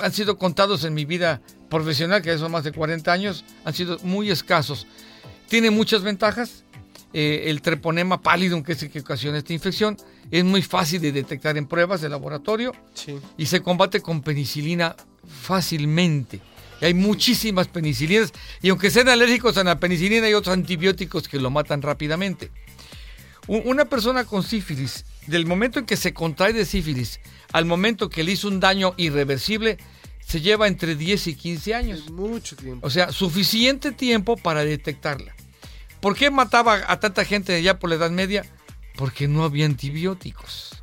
han sido contados en mi vida profesional, que son más de 40 años, han sido muy escasos. Tiene muchas ventajas. Eh, el treponema pallidum, que es el que ocasiona esta infección, es muy fácil de detectar en pruebas de laboratorio Sí. y se combate con penicilina fácilmente. Y hay muchísimas penicilinas y aunque sean alérgicos a la penicilina hay otros antibióticos que lo matan rápidamente. Una persona con sífilis, del momento en que se contrae de sífilis al momento que le hizo un daño irreversible, se lleva entre 10 y 15 años. Es mucho tiempo. O sea, suficiente tiempo para detectarla. ¿Por qué mataba a tanta gente ya por la Edad Media? Porque no había antibióticos.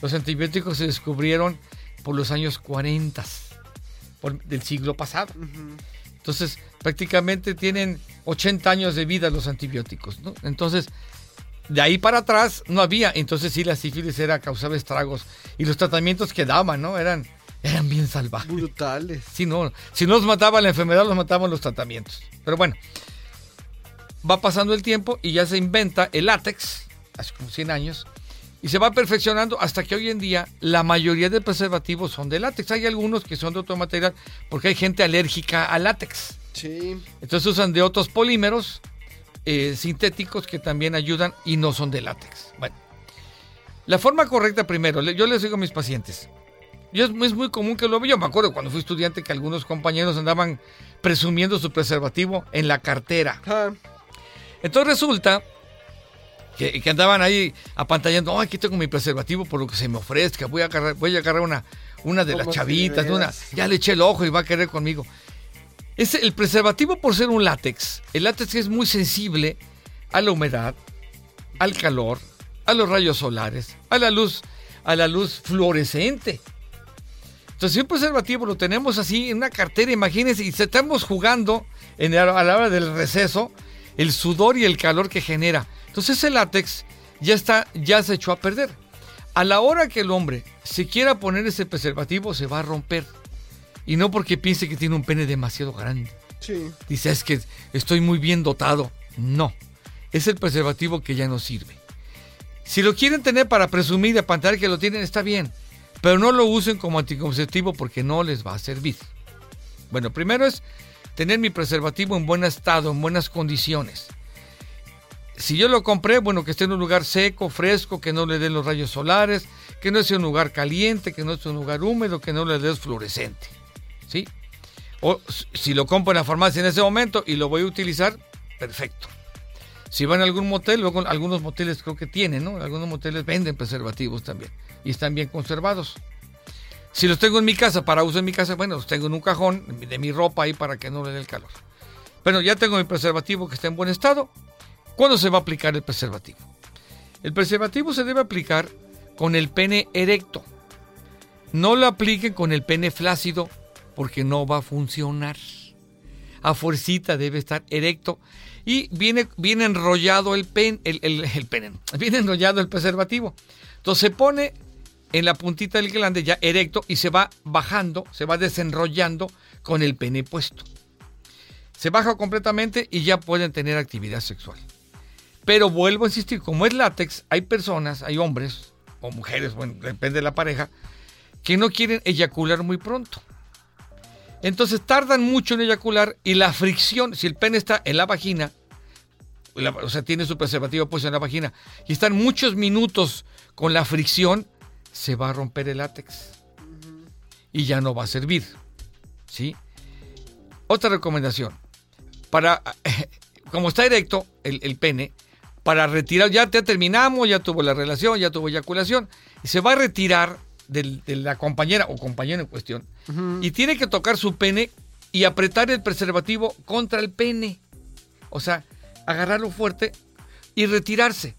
Los antibióticos se descubrieron por los años 40 por- del siglo pasado. Entonces, prácticamente tienen 80 años de vida los antibióticos, ¿no? Entonces, de ahí para atrás no había. Entonces, sí, la sífilis era causaba estragos. Y los tratamientos que daban, ¿no? Eran, eran bien salvajes. Brutales. Si no, si no los mataba la enfermedad, los mataban los tratamientos. Pero bueno, va pasando el tiempo y ya se inventa el látex, hace como 100 años, y se va perfeccionando hasta que hoy en día la mayoría de preservativos son de látex. Hay algunos que son de otro material porque hay gente alérgica al látex. Sí. Entonces usan de otros polímeros eh, sintéticos que también ayudan y no son de látex. Bueno, la forma correcta primero, yo les digo a mis pacientes, yo es, es muy común que lo veo, yo me acuerdo cuando fui estudiante que algunos compañeros andaban presumiendo su preservativo en la cartera. Ajá. Entonces resulta que, que andaban ahí apantallando, "Oh, aquí tengo mi preservativo por lo que se me ofrezca, voy a agarrar, voy a agarrar una, una de las chavitas, de una, ya le eché el ojo y va a querer conmigo. Es el preservativo por ser un látex. El látex es muy sensible a la humedad, al calor, a los rayos solares, a la luz, a la luz fluorescente. Entonces, si un preservativo lo tenemos así en una cartera, imagínense, y estamos jugando en a la hora del receso, el sudor y el calor que genera. Entonces, ese látex ya está, ya se echó a perder. A la hora que el hombre se quiera poner ese preservativo, se va a romper. Y no porque piense que tiene un pene demasiado grande. Sí. Dice, es que estoy muy bien dotado. No, es el preservativo que ya no sirve. Si lo quieren tener para presumir y apantar que lo tienen, está bien. Pero no lo usen como anticonceptivo porque no les va a servir. Bueno, primero es tener mi preservativo en buen estado, en buenas condiciones. Si yo lo compré, bueno, que esté en un lugar seco, fresco, que no le den los rayos solares, que no sea un lugar caliente, que no sea un lugar húmedo, que no le dé fluorescente. ¿Sí? O si lo compro en la farmacia en ese momento y lo voy a utilizar, perfecto. Si van a algún motel, luego algunos moteles creo que tienen, ¿no? Algunos moteles venden preservativos también y están bien conservados. Si los tengo en mi casa, para uso en mi casa, bueno, los tengo en un cajón de mi ropa ahí para que no le dé el calor. Bueno, ya tengo mi preservativo que está en buen estado. ¿Cuándo se va a aplicar el preservativo? El preservativo se debe aplicar con el pene erecto. No lo apliquen con el pene flácido porque no va a funcionar. A fuercita debe estar erecto y viene, viene enrollado el pen, el, el, el pene, viene enrollado el preservativo. Entonces se pone en la puntita del glande ya erecto y se va bajando, se va desenrollando con el pene puesto. Se baja completamente y ya pueden tener actividad sexual. Pero vuelvo a insistir, como es látex, hay personas, hay hombres o mujeres, bueno, depende de la pareja, que no quieren eyacular muy pronto. Entonces tardan mucho en eyacular y la fricción, si el pene está en la vagina, la- o sea, tiene su preservativo puesto en la vagina, y están muchos minutos con la fricción, se va a romper el látex. Y ya no va a servir. ¿Sí? Otra recomendación. Para, como está erecto el, el pene, para retirar, ya, terminamos, ya tuvo la relación, ya tuvo eyaculación, y se va a retirar del- de la compañera o compañero en cuestión, y tiene que tocar su pene y apretar el preservativo contra el pene. O sea, agarrarlo fuerte y retirarse.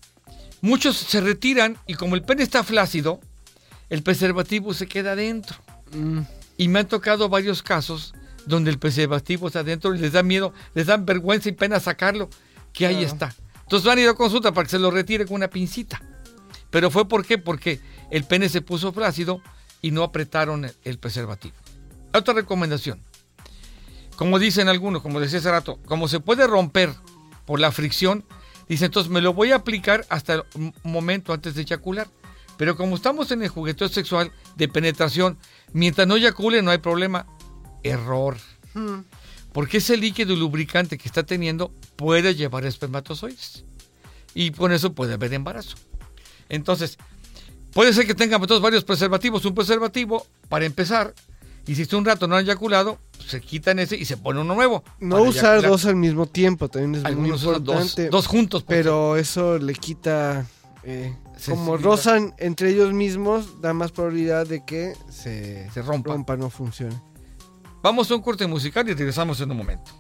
Muchos se retiran y como el pene está flácido, el preservativo se queda adentro. Mm, Y me han tocado varios casos donde el preservativo está adentro y les da miedo, les dan vergüenza y pena sacarlo, que ahí está. Entonces van a ir a consulta para que se lo retire con una pincita. Pero fue por qué? Porque el pene se puso flácido y no apretaron el, preservativo. Otra recomendación. Como dicen algunos, como decía hace rato, como se puede romper por la fricción, dice entonces me lo voy a aplicar hasta el m- momento antes de eyacular. Pero como estamos en el jugueteo sexual de penetración, mientras no eyacule no hay problema. Error. mm. Porque ese líquido lubricante que está teniendo puede llevar espermatozoides. Y con eso puede haber embarazo. Entonces, puede ser que tengan todos varios preservativos. Un preservativo, para empezar, y si está un rato no han eyaculado, se quitan ese y se pone uno nuevo. No usar eyacular. dos al mismo tiempo también es muy Algunos importante. dos juntos. pero eso le quita. eh, como rozan entre ellos mismos, da más probabilidad de que se, Se rompa. rompa, no funcione. Vamos a un corte musical y regresamos en un momento.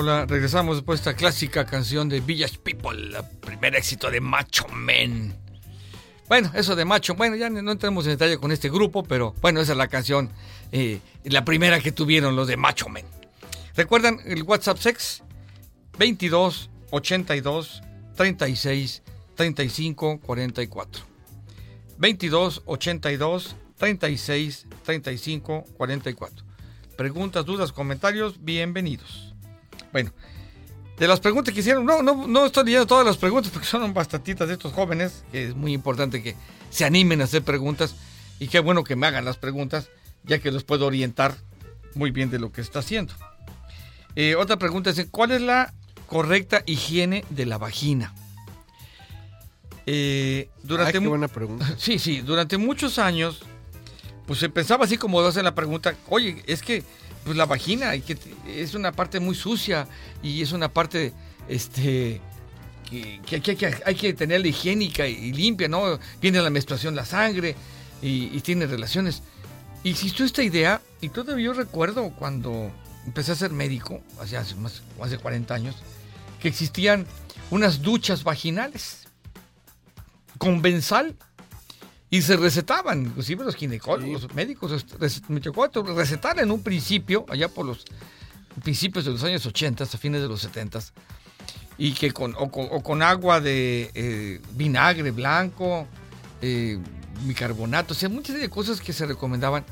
Hola, regresamos después de esta clásica canción de Village People, el primer éxito de Macho Man. Bueno, eso de Macho, bueno, ya no entremos en detalle con este grupo, pero bueno, esa es la canción, eh, la primera que tuvieron los de Macho Man. ¿Recuerdan el WhatsApp Sex? 22 82 36 35 44. 22 82 36 35 44. Preguntas, dudas, comentarios, bienvenidos. Bueno, de las preguntas que hicieron, no, no, no estoy leyendo todas las preguntas porque son bastantitas de estos jóvenes, que es muy importante que se animen a hacer preguntas y qué bueno que me hagan las preguntas, ya que los puedo orientar muy bien de lo que está haciendo. Eh, otra pregunta es, ¿cuál es la correcta higiene de la vagina? Eh, durante Ay, qué buena pregunta. Sí, sí, durante muchos años, pues se pensaba así como hacen la pregunta, oye, es que pues la vagina que es una parte muy sucia y es una parte este que, hay que tenerla higiénica y limpia, ¿no? Viene la menstruación, la sangre y, tiene relaciones. Y Existió esta idea y todavía yo recuerdo cuando empecé a ser médico, hace, hace más, de 40 años, que existían unas duchas vaginales con benzal y se recetaban, inclusive los ginecólogos, los médicos, me tocó recetar en un principio, allá por los principios de los años 80, a fines de los 70, y que con, o, con, agua de eh, vinagre blanco, eh, bicarbonato, o sea, muchas de cosas que se recomendaban.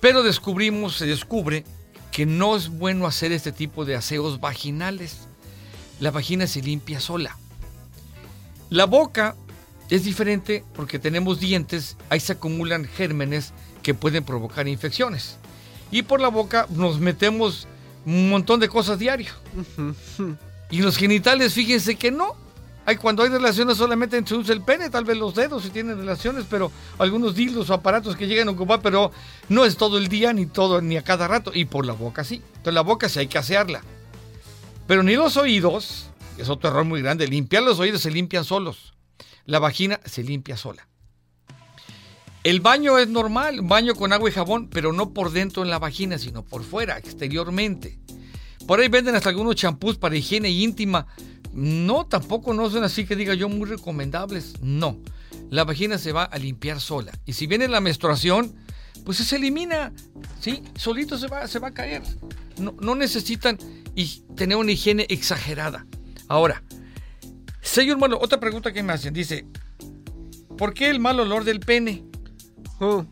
Pero descubrimos, se descubre que no es bueno hacer este tipo de aseos vaginales. La vagina se limpia sola. La boca es diferente porque tenemos dientes, ahí se acumulan gérmenes que pueden provocar infecciones. Y por la boca nos metemos un montón de cosas diario. y los genitales, fíjense que no. Hay, cuando hay relaciones solamente se usa el pene, tal vez los dedos si tienen relaciones, pero algunos dildos o aparatos que llegan a ocupar, pero no es todo el día, ni todo, ni a cada rato. Y por la boca sí. Entonces la boca sí hay que asearla. Pero ni los oídos, es otro error muy grande, limpiar los oídos se limpian solos la vagina se limpia sola. El baño es normal, baño con agua y jabón, pero no por dentro en la vagina, sino por fuera, exteriormente. Por ahí venden hasta algunos champús para higiene íntima. No, tampoco no son así que diga yo muy recomendables. No, la vagina se va a limpiar sola. Y si viene la menstruación, pues se elimina. ¿sí? Solito se va, se va a caer. No, no necesitan y tener una higiene exagerada. Ahora, Señor otra pregunta que me hacen. Dice, ¿por qué el mal olor del pene? Oh,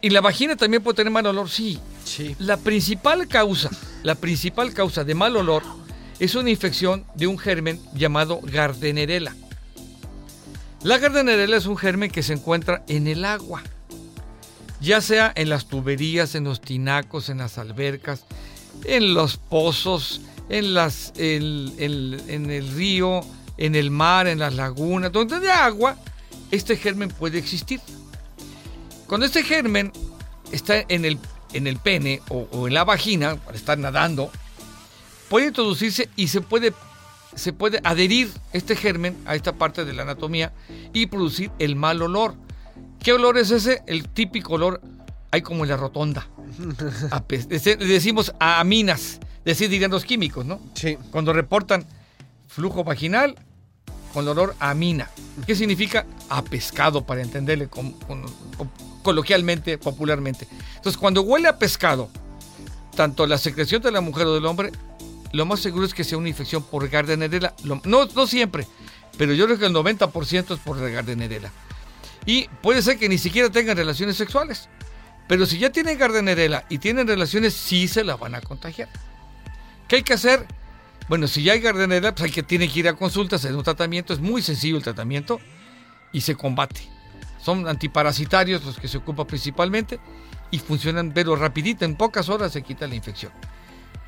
¿Y la vagina también puede tener mal olor? Sí. Sí. La principal causa, la principal causa de mal olor es una infección de un germen llamado Gardnerella. La Gardnerella es un germen que se encuentra en el agua, ya sea en las tuberías, en los tinacos, en las albercas, en los pozos, en, las, el- el- en el río, en el mar, en las lagunas, donde hay agua, este germen puede existir. Cuando este germen está en el, en el pene o, o en la vagina, para estar nadando, puede introducirse y se puede, se puede adherir este germen a esta parte de la anatomía y producir el mal olor. ¿Qué olor es ese? El típico olor, hay como en la rotonda. Decimos a aminas, decir dirían los químicos, ¿no? Sí. Cuando reportan flujo vaginal con olor a amina. ¿Qué significa? A pescado, para entenderle con- con- con- coloquialmente, popularmente. Entonces, cuando huele a pescado, tanto la secreción de la mujer o del hombre, lo más seguro es que sea una infección por Gardnerella. No, no siempre, pero yo creo que el 90% es por la Gardnerella. Y puede ser que ni siquiera tengan relaciones sexuales. Pero si ya tienen Gardnerella y tienen relaciones, sí se la van a contagiar. ¿Qué hay que hacer? Bueno, si ya hay Gardnerella, pues hay que tiene que ir a consultas, hacer un tratamiento. Es muy sencillo el tratamiento y se combate. Son antiparasitarios los que se ocupan principalmente y funcionan, pero rapidito, en pocas horas se quita la infección.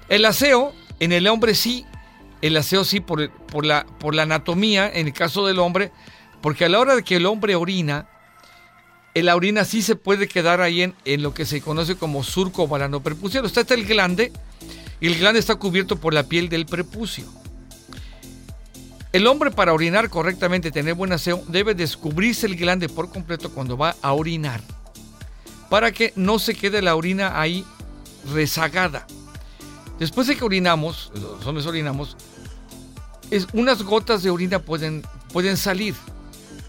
El aseo, en el hombre sí, el aseo sí por, por, la, por la anatomía, en el caso del hombre, porque a la hora de que el hombre orina, la orina sí se puede quedar ahí en, lo que se conoce como surco balano prepuciano. Está, está el glande, y el glande está cubierto por la piel del prepucio. El hombre para orinar correctamente, tener buen aseo, debe descubrirse el glande por completo cuando va a orinar, para que no se quede la orina ahí rezagada. Después de que orinamos, los hombres orinamos, es, unas gotas de orina pueden, pueden salir.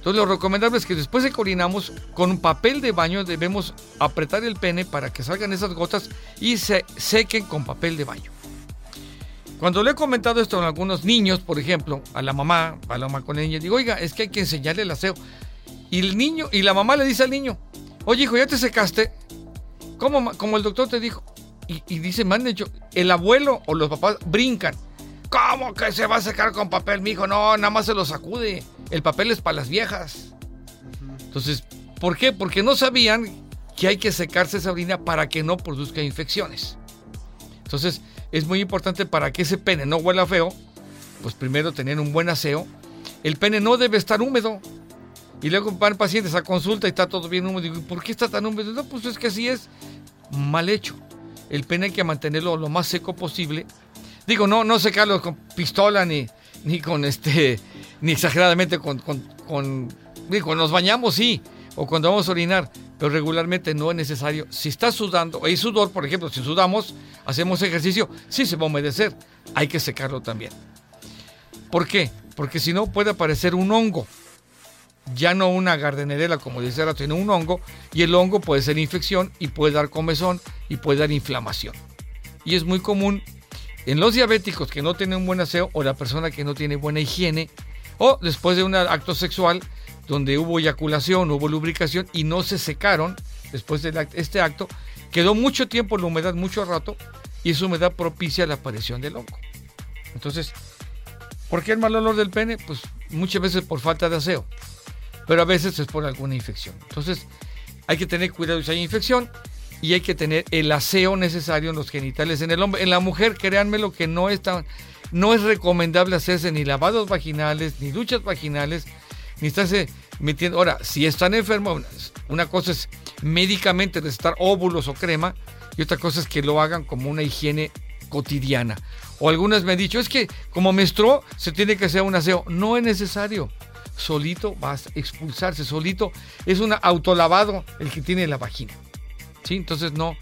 Entonces lo recomendable es que después de que orinamos, con un papel de baño debemos apretar el pene para que salgan esas gotas y se sequen con papel de baño. Cuando le he comentado esto a algunos niños, por ejemplo, a la mamá, a la mamá con el niño, digo, oiga, es que hay que enseñarle el aseo. Y el niño, y la mamá le dice al niño, oye hijo, ¿ya te secaste? ¿Cómo, ma- como el doctor te dijo? Y, dice, me han el abuelo o los papás brincan. ¿Cómo que se va a secar con papel, mijo? No, nada más se lo sacude. El papel es para las viejas. Entonces, ¿por qué? Porque no sabían que hay que secarse esa orina para que no produzca infecciones. Entonces, es muy importante para que ese pene no huela feo, pues primero tener un buen aseo. El pene no debe estar húmedo. Y luego van pacientes a consulta y está todo bien húmedo. Digo, ¿y ¿por qué está tan húmedo? No, pues es que así es mal hecho. El pene hay que mantenerlo lo más seco posible. Digo, no, no secarlo con pistola ni, ni con este, ni exageradamente con, con, digo, nos bañamos sí, o cuando vamos a orinar, pero regularmente no es necesario. Si está sudando, hay sudor, por ejemplo, si sudamos, hacemos ejercicio, sí se va a humedecer, hay que secarlo también. ¿Por qué? Porque si no puede aparecer un hongo, ya no una gardenerela como dice ahora, sino un hongo, y el hongo puede ser infección y puede dar comezón y puede dar inflamación. Y es muy común en los diabéticos que no tienen un buen aseo o la persona que no tiene buena higiene o después de un acto sexual donde hubo eyaculación, hubo lubricación y no se secaron después de este acto, quedó mucho tiempo la humedad, mucho rato, y esa humedad propicia la aparición del hongo. Entonces, ¿por qué el mal olor del pene? Pues muchas veces por falta de aseo, pero a veces es por alguna infección. Entonces, hay que tener cuidado si hay infección y hay que tener el aseo necesario en los genitales en el hombre. En la mujer, créanme lo que no es tan, no es recomendable hacerse ni lavados vaginales, ni duchas vaginales, ni estarse metiendo. Ahora, si están enfermos, una cosa es médicamente recetar óvulos o crema, y otra cosa es que lo hagan como una higiene cotidiana. O algunas me han dicho, es que como menstruó, se tiene que hacer un aseo. No es necesario. Solito vas a expulsarse, solito es un autolavado el que tiene la vagina. ¿Sí? Entonces no,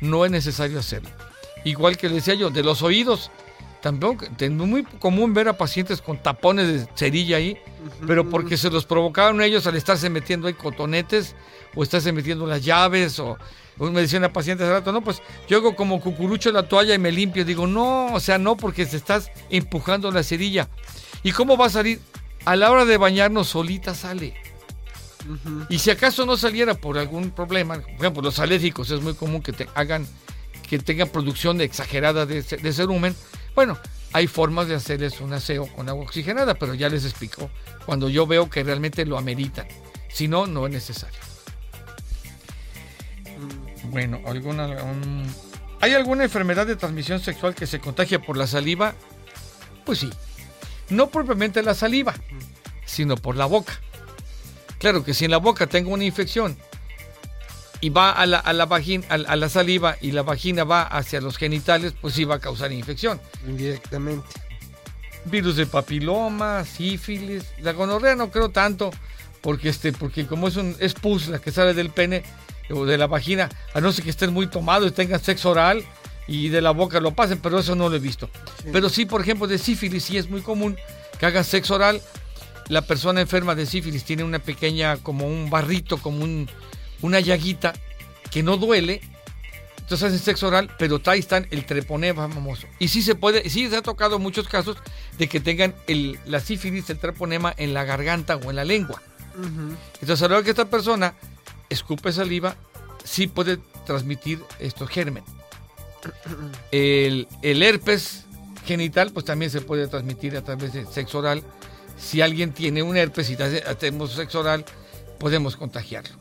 no es necesario hacerlo. Igual que le decía yo, de los oídos, también es muy común ver a pacientes con tapones de cerilla ahí, pero porque se los provocaron ellos al estarse metiendo ahí cotonetes o estarse metiendo las llaves o, o me decía una paciente hace rato, no, pues yo hago como cucurucho la toalla y me limpio. Digo, no, o sea, no, porque se estás empujando la cerilla. ¿Y cómo va a salir? A la hora de bañarnos solita sale. Y si acaso no saliera por algún problema, por ejemplo, los alérgicos es muy común que te hagan que tengan producción exagerada de, de cerumen. Bueno, hay formas de hacerles un aseo con agua oxigenada, pero ya les explico cuando yo veo que realmente lo ameritan. Si no, no es necesario. Bueno, alguna, un- ¿hay alguna enfermedad de transmisión sexual que se contagia por la saliva? Pues sí. No propiamente la saliva, sino por la boca. Claro que si en la boca tengo una infección y va a la, a la vagina, a, a la saliva y la vagina va hacia los genitales, pues sí va a causar infección. Indirectamente. Virus de papiloma, sífilis, la gonorrea no creo tanto, porque este, porque como es un es pus la que sale del pene o de la vagina, a no ser que estén muy tomados y tengan sexo oral y de la boca lo pasen, pero eso no lo he visto. Pero sí, por ejemplo, de sífilis sí es muy común que hagan sexo oral. La persona enferma de sífilis tiene una pequeña, como un barrito, como un, una llaguita que no duele. Entonces hacen sexo oral, pero ahí están el treponema famoso. Y sí se puede, sí se ha tocado muchos casos de que tengan el, la sífilis, el treponema en la garganta o en la lengua. Entonces a la hora que esta persona escupe saliva, sí puede transmitir estos gérmenes. El, el herpes genital, pues también se puede transmitir a través de sexo oral. Si alguien tiene un herpes y hace- hacemos sexo oral, podemos contagiarlo.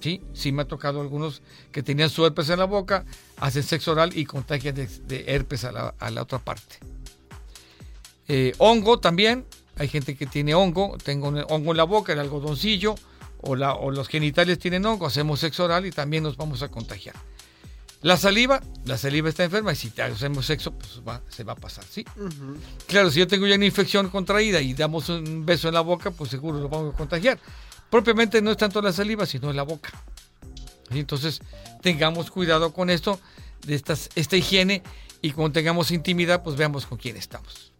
¿Sí? Sí me ha tocado algunos que tenían su herpes en la boca, hacen sexo oral y contagian de, herpes a la, otra parte. Eh, hongo también, hay gente que tiene hongo, tengo hongo en la boca, el algodoncillo, o, o los genitales tienen hongo, hacemos sexo oral y también nos vamos a contagiar. La saliva, la saliva está enferma y si hacemos sexo, pues va- se va a pasar, ¿sí? Claro, si yo tengo ya una infección contraída y damos un beso en la boca, pues seguro lo vamos a contagiar. Propiamente no es tanto la saliva, sino la boca. Entonces, tengamos cuidado con esto, de estas, esta higiene, y cuando tengamos intimidad, pues veamos con quién estamos.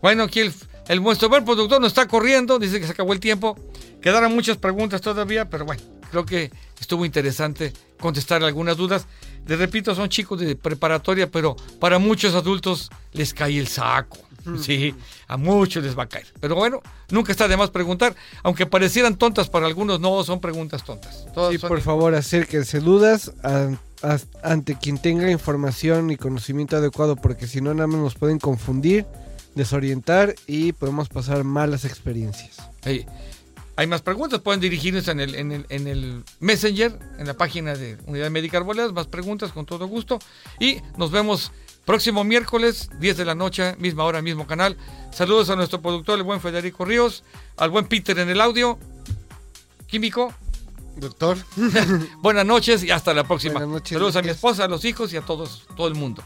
Bueno, aquí el, el nuestro buen productor nos está corriendo, dice que se acabó el tiempo. Quedaron muchas preguntas todavía, pero bueno, creo que estuvo interesante contestar algunas dudas. Les repito, son chicos de preparatoria, pero para muchos adultos les cae el saco. Sí, a muchos les va a caer. Pero bueno, nunca está de más preguntar, aunque parecieran tontas para algunos, no son preguntas tontas. Todas Sí, son- por favor, acérquense dudas a- a- ante quien tenga información y conocimiento adecuado, porque si no, nada más nos pueden confundir, desorientar y podemos pasar malas experiencias. Hey, hay más preguntas, pueden dirigirnos en el, en, el, en el Messenger, en la página de Unidad Médica Arboledas, más preguntas con todo gusto. Y nos vemos próximo miércoles, 10 de la noche, misma hora, mismo canal. Saludos a nuestro productor, el buen Federico Ríos, al buen Peter en el audio. Químico, Doctor. buenas noches y hasta la próxima. Noches, Saludos a mi esposa, a los hijos y a todos, todo el mundo.